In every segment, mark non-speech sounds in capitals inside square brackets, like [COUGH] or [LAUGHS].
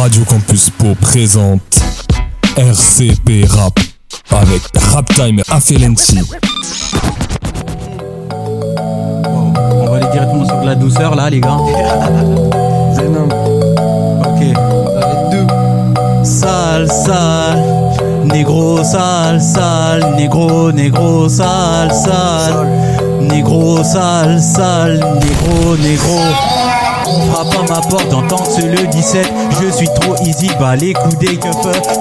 Radio Campus Po présente RCP Rap avec Rap Time Affelency. On va aller directement sur de la douceur là, les gars. [LAUGHS] Zenom, Ok. avec deux. Sale, sale. Négro, sale, sale. Négro, négro, sale, sale. Négro, sale, sale. Négro, négro. Frappe à ma porte que c'est le 17 Je suis trop easy, bah les coups des keufs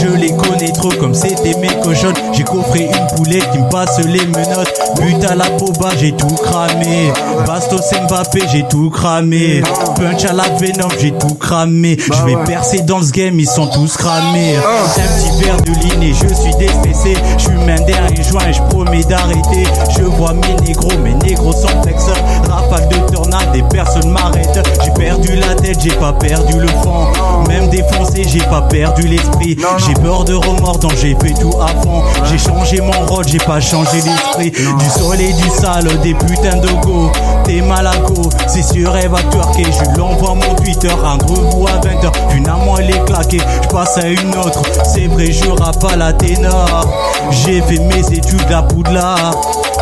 Je les connais trop comme c'était mes cochonnes. J'ai coffré une poulette qui me passe les menottes. But à la poba, j'ai tout cramé. Bastos Mbappé, j'ai tout cramé. Punch à la Venom, j'ai tout cramé. Je vais percer dans ce game, ils sont tous cramés. Un petit verre de et je suis défessé Je suis main derrière joint et je promets d'arrêter. Je vois mes négros, mes négros sont flexeurs. Rafale de tornade et personne m'arrête. J'ai perdu la tête, j'ai pas perdu le fond. Même défoncé, j'ai pas perdu l'esprit. J'ai peur de remords, donc j'ai fait tout à fond. J'ai changé mon rôle, j'ai pas changé l'esprit. Du soleil, du sale, des putains de go. T'es malago, c'est sûr elle va twerker Je lui envoie mon Twitter, un gros à 20h Finalement elle est claquée, je passe à une autre. C'est vrai, je rappe à la ténor. J'ai fait mes études à Poudlard.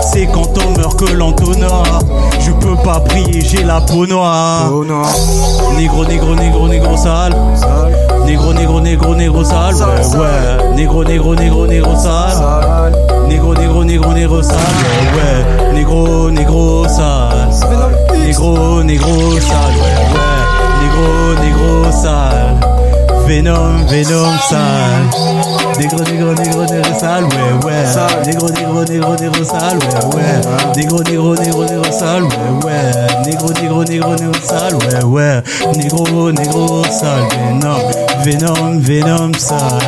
C'est quand on meurt que l'entonnoir Je peux pas prier, j'ai la peau noire. Oh Négro, négro, négro, négro sale. Sale, Négro, négro, négro, négro sale. Sale, Ouais, sale. ouais Négro, négro, négro, négro sale. Négro, négro, négro, négro sale. Ouais, Négro, négro sale. Négro, négro sale. Ouais, ouais. Négro, négro sale Venom, Venom sale. Négro, négro, négro, négro sale Ouais, ouais. Négro, négro, négro, négro sale Ouais, ouais. Négro, négro, négro, négro sale Ouais, ouais. Négro, négro, négro, négro sale Ouais, ouais. Négro, négro sale Venom, Venom, Venom sale.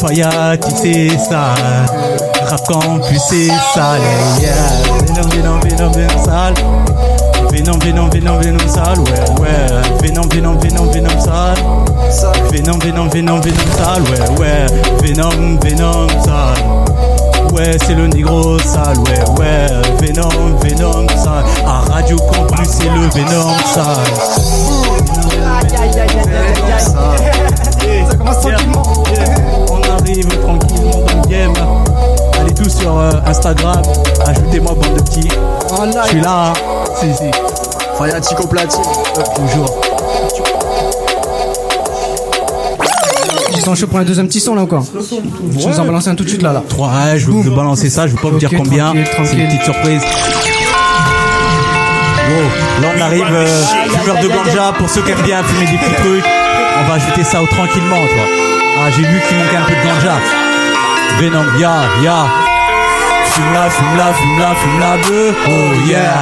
Fayati c'est sale. Rap campus c'est sale Yeah. Venom, Venom, Venom, Venom sale. Venom, Venom, Venom, Venom sale Ouais, ouais. Venom, Venom, Venom, Sale. Venom, Venom, Venom, Venom sale, ouais, ouais. Venom, Venom sale. Ouais, c'est le négro sale, ouais, ouais. Venom, Venom sale. À Radio Campus, c'est le Venom sale. Ça commence tranquillement. On arrive tranquillement dans le game. Allez tous sur euh, Instagram. Ajoutez-moi, bande de petits. En Je suis là, hein. Si, si. Fayatico platine. Toujours. Ils sont chauds pour un deuxième petit son là encore Je vous en balancer un tout de suite là là. Trois, ouais, je vais vous balancer ça, je vais pas vous dire combien. C'est une petite surprise. Wow, là on arrive, euh, fumeur de ganja pour ceux qui aiment bien fumer des petits trucs. On va ajouter ça au tranquillement, toi. Ah, j'ai vu qu'il manquait un peu de ganja. Venom, ya, ya. Fume la, fume la, fume la, fume la bœuf. Oh yeah.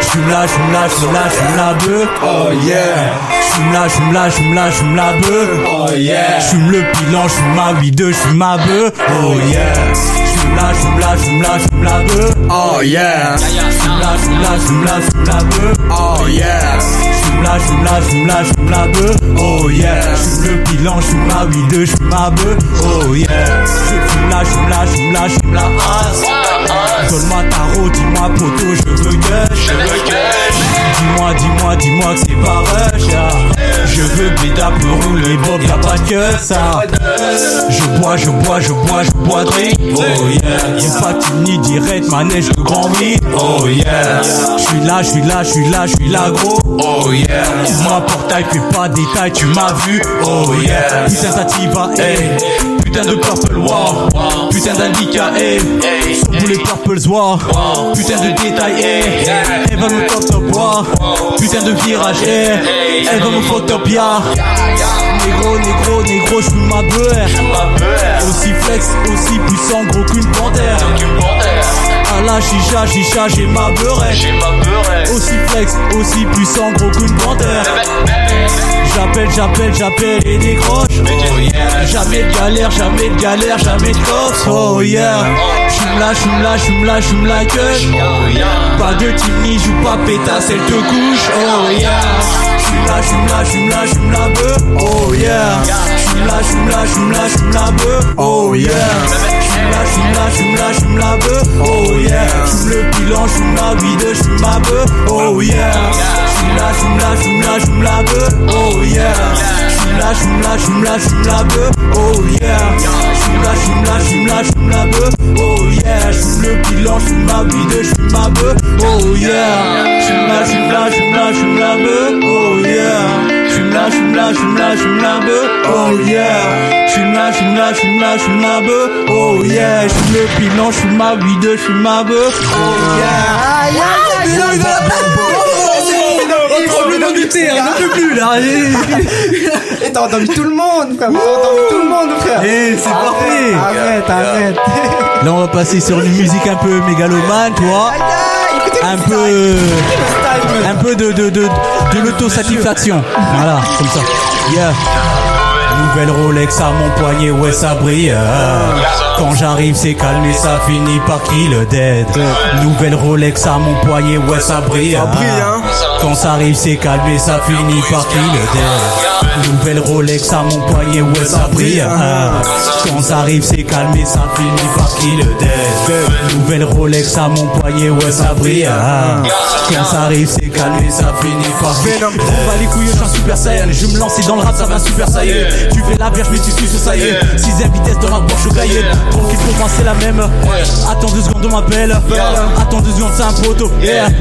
Fume la, fume la, fume la, fume la bœuf. Oh yeah. Fume la, fume la, fume la, fume la bœuf. Oh yeah. Fume le pilon, fume ma weed, fume ma bœuf. Oh yeah. Fume la, fume la, fume la, fume la bœuf. Oh yeah. Fume la, fume la, fume la, fume la bœuf. Oh yeah. Fume la, fume la, fume la, fume la bœuf. Oh yeah. Fume le bilan, fume ma weed, fume ma bœuf. Oh yeah. Je fume la, fume la, fume la, fume la as. Donne-moi tarot, dis-moi poteau, je veux gueule. Dis-moi, dis-moi, dis-moi que c'est pas rush. Je veux les tapes rouler, Bob, y'a pas que ça. Je bois, je bois, je bois, je bois drink. Oh yeah. Y'a pas ni direct, manège de grand oui. Oh yeah. Je suis là, je suis là, je suis là, je suis là, gros. Oh yeah. Moi, portail, fais pas détail, tu m'as vu. Oh yeah. Putain, ça t'y va, hey. Putain de purple war. Putain d'indica, hey. Son boulet purple war. Putain de détail, hey. Elle va me top top war. Putain de virage, hey. Elle va me fuck top, ya. Négro, négro, négro, j'fume ma beurre. Aussi flex, aussi puissant, gros qu'une panthère. La chicha, chicha, j'ai ma beurre. Aussi flex, aussi puissant, gros qu'une panthère. J'appelle, j'appelle, j'appelle et décroche. Jamais de galère, jamais de galère, jamais de cops. Oh yeah. J'fume la, j'fume la, j'fume la, j'fume la queue. Pas de team ni joue pas pétasse, elle te couche. Oh yeah. J'fume la, j'fume la, j'fume la, j'fume la bœuf. Oh yeah. J'fume la, j'fume la, j'fume la, j'fume la bœuf. Oh yeah. La, j'fume la, la, la bœuf. Oh yeah. J'fume le bilan, j'fume ma weed, j'fume ma bœuf. Oh yeah. J'fume la, j'fume la, la, la la oh yeah. J'fume la, j'fume la, la, la beuh, oh yeah. La, la, la, la oh yeah. J'fume le bilan, j'fume ma weed, j'fume ma beuh, oh yeah. La, j'fume la, j'fume la, j'fume la oh yeah. J'fume la, j'fume la, j'fume la, j'fume la beuh, oh yeah. J'fume la, j'fume la, j'fume la, j'fume la beuh, oh yeah. J'fume le bilan, j'fume ma weed, j'fume ma beuh, oh yeah. Hein, ne plus là. Et t'as entendu tout le monde, frère. T'as entendu tout le monde, frère. Eh, c'est parfait. Arrête, arrête. Là, on va passer sur une musique un peu mégalomane, tu Un peu, un peu de, de, de, de l'autosatisfaction. Voilà, comme ça. Yeah. Nouvelle Rolex à mon poignet, ouais ça brille. Quand j'arrive c'est calme et ça finit par kill dead. Nouvelle Rolex à mon poignet, ouais ça brille. hein. Quand ça arrive c'est calme et ça finit par kill dead. Nouvelle Rolex à mon poignet, ouais ça brille. Quand ça arrive c'est calme et ça finit par kill dead. Nouvelle Rolex à mon poignet, ouais ça brille. Quand ça arrive c'est calme et ça finit par kill dead. On va les couilles, je super saiyan. Je me lancer dans le rap, ça va super saiyan. Tu fais la vierge, mais tu suis ce ça y est. 6 vitesse dans la Porsche Cayenne. Tranquille pour moi, c'est la même. Attends deux secondes, on m'appelle. Attends deux secondes, c'est un poteau.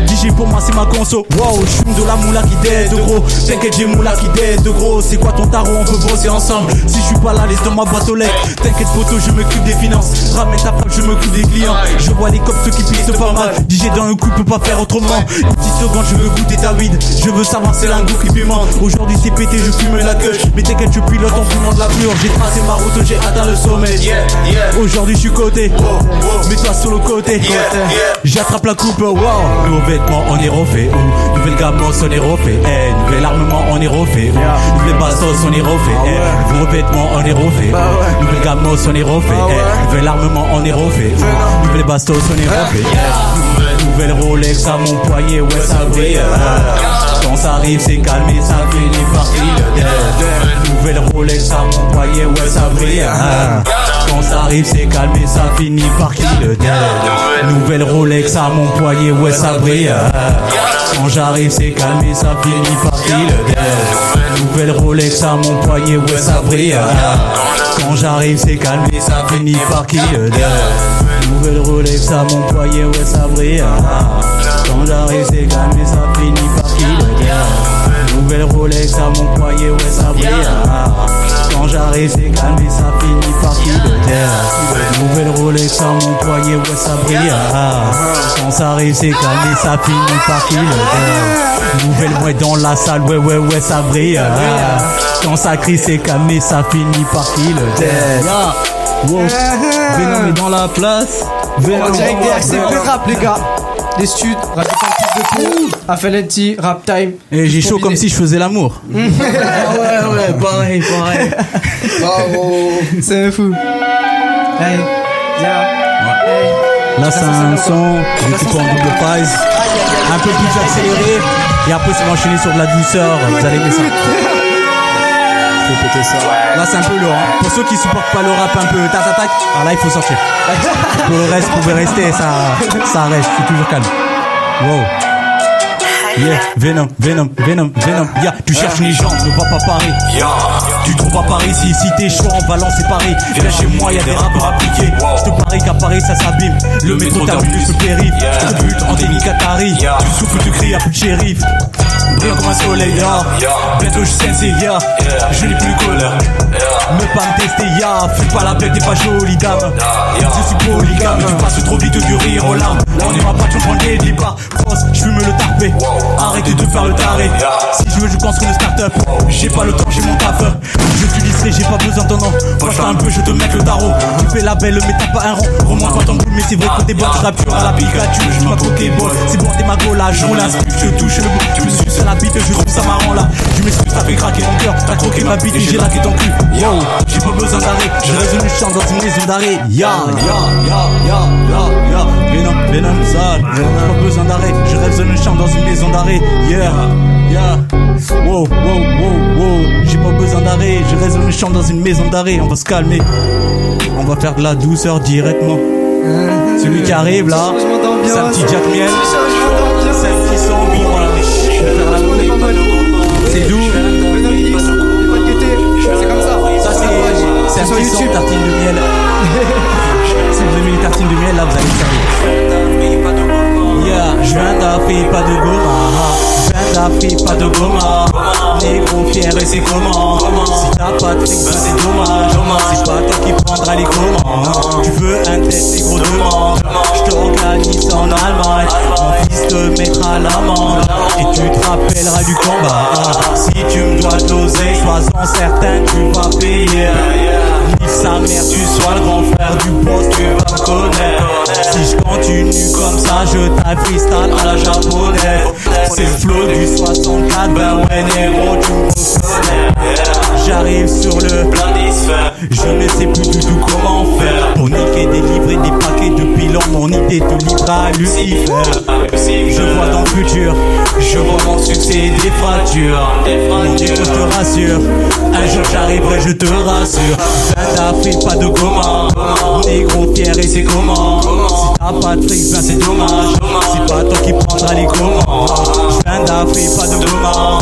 DJ pour moi, c'est ma conso. Wow, je de la moula qui dead, gros. T'inquiète, j'ai moula qui dead, gros. C'est quoi ton tarot, on peut bosser ensemble. Si je suis pas là, laisse dans ma boîte aux lettres. T'inquiète, poteau, je m'occupe des finances. Ramène ta pote, je m'occupe des clients. Je vois les cops, ceux qui pissent pas mal. DJ dans un coup, peut pas faire autrement. Une petite seconde, je veux goûter ta weed. Je veux savoir, c'est l'un goût qui piment. Aujourd'hui, c'est pété, je fume la queue. Mais t'inquiète, je pilote en fumant de la pure. J'ai tracé ma route, j'ai atteint le sommet. Aujourd'hui, je suis côté. Mets-toi sur le côté. J'attrape la coupe, wow. Nouveaux vêtements, on est refait. Nouvelle gamos, on est refait. Eh, nouvel armement, on est refait. Ouh. Nouvelle bastos, on est refait. Eh, nouveaux vêtements, on est refait. Ouh. Nouvelle gamos, on est refait. Eh, nouvel armement, on est refait. Nouvelle bastos, on est refait. Eh, Nouvelle Rolex à mon poignet, ouais, ça brille. Eh, Quand ça arrive, c'est calme et ça finit par kill. Eh, Nouvelle Rolex à mon poignet, ouais, ça brille. Quand ça arrive, c'est calme et ça finit par kill. Eh, Nouvelle Rolex à mon poignet, ouais, ça brille. Quand j'arrive, c'est calme et ça finit par kill. Eh, Nouvelle Rolex à mon poignet, ouais, ça brille. Quand j'arrive, c'est calme et ça finit par kill. Eh, Nouvelle Rolex à mon poignet, ouais, ça brille. Quand j'arrive, c'est ouais, ça brille. Quand ça arrive, c'est et ça finit par kill. Eh, Nouvelle mouette dans la salle, ouais, ouais, ouais, ça brille. Quand ça crie, c'est calme et ça finit par kill. Eh, Wow. Venom est dans la place. Venom En direct des RCP rap, les gars. Les studs, Radio Campus de Pau, Affelenti, Rap Time. Et j'ai chaud comme si je faisais l'amour. Ah [LAUGHS] ouais, ouais, pareil, pareil. [LAUGHS] Bravo. C'est fou. Hey, yeah. Hey. Là, c'est un son, j'ai coupé en double phase. Un peu plus accéléré. Et après, c'est enchaîné sur de la douceur. Vous allez aimer ça. Là, c'est un peu lourd. hein. Pour ceux qui supportent pas le rap un peu tac tac, alors là, il faut sortir. Pour le reste, vous pouvez rester. Ça, ça reste. Suis toujours calme. Wow. Yeah, Venom, Venom, Venom, Venom. Yeah, tu cherches une légende, ne va pas Paris. Tu trouves pas Paris si ici t'es chaud en balance c'est Paris. Viens chez moi, y a des rappeurs appliqués. Je te parie qu'à Paris ça s'abîme. Le métro terminus se périph. Je te bute en déni Qatari. Tu souffles, tu cries, y'a plus de shérif. Brillant comme un soleil, ya. Bientôt je sais, c'est ya. Je n'ai plus couleur. Me pas me tester, ya. Fais pas la bête, t'es pas jolie dame. Je suis polygame, tu passes trop vite du rire aux larmes. On ira pas, tu prends des faire le taré. Si je veux, je construis une start-up. J'ai pas le temps, j'ai mon taf. J'ai pas besoin ton nom. Franchement, un peu, je te mets le tarot. Tu fais la belle, mais t'as pas un rond. Remonte pas ton boule, mais c'est vrai que t'es bonne. Je rappe à la Pikachu, je ma Pokéball. C'est bon, t'es ma la joue, la Je touche le bout, tu me suces la bite, je trouve ça marrant là. Je m'excuse, ça fait craquer mon cœur. T'as croqué ma bite et j'ai laqué ton cul. Yo, j'ai pas besoin d'arrêt. Je résolu, je chante dans une maison d'arrêt. Ya, ya, ya, ya, ya, ya. Venom, Venom, sale. J'ai pas besoin d'arrêt. Je résolu, je chante dans une maison d'arrêt. Yeah, Yeah. Wow, wow, wow, wow. J'ai pas besoin d'arrêt. Je résonne le chant dans une maison d'arrêt. On va se calmer. On va faire de la douceur directement. Celui qui arrive là, c'est un petit Jack Miel. C'est un petit. C'est doux. Ça, c'est, un petit tartine de miel. [LAUGHS] si vous aimez les tartines de miel, là, vous allez servir. Yeah, je viens d'un pas de gomme doux, d'Afrique, pas de goma. Et c'est comment Si t'as pas de fric, ben c'est dommage. C'est pas toi qui prendras les commandes. Tu veux un test, négro demande. Je t'organise en Allemagne. Mon fils te mettra l'amende. Et tu te rappelleras du combat. Si tu me dois doser, sois-en certain, tu vas payer. Nique sa mère, tu sois le grand frère du boss, tu vas me connaître. Si je continue comme ça, je tape freestyle à la japonaise. C'est le flow du 64, ben ouais, J'arrive sur le je ne sais plus du tout comment faire Pour niquer, délivrer des paquets de pilons Mon idée te livre à Lucifer. Je vois dans le futur Je vois mon succès des fractures Un jour j'arriverai, je te rassure. Viens d'Afrique, pas de goma Négro fier et c'est comment? Si t'as pas de fric, ben c'est dommage. C'est pas toi qui prendras les commandes. Viens d'Afrique, pas de goma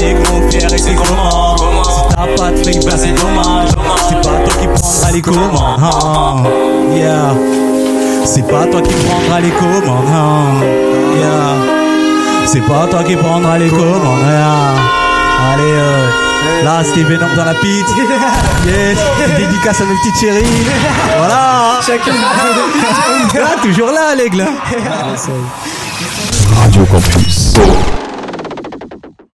Négro fier et c'est comment? Si t'as pas de fric, ben c'est dommage. C'est pas toi qui prendras les commandes. Ah, Yeah. C'est pas toi qui prendras les commandes. Ah, Yeah. C'est pas toi qui prendras les commandes. Yeah. Allez euh, Là, c'était Venom dans la pite. [LAUGHS] Yes. [LAUGHS] Dédicace à mes petites chéries. Voilà. [LAUGHS] Là, toujours là, l'aigle. Radio Campus.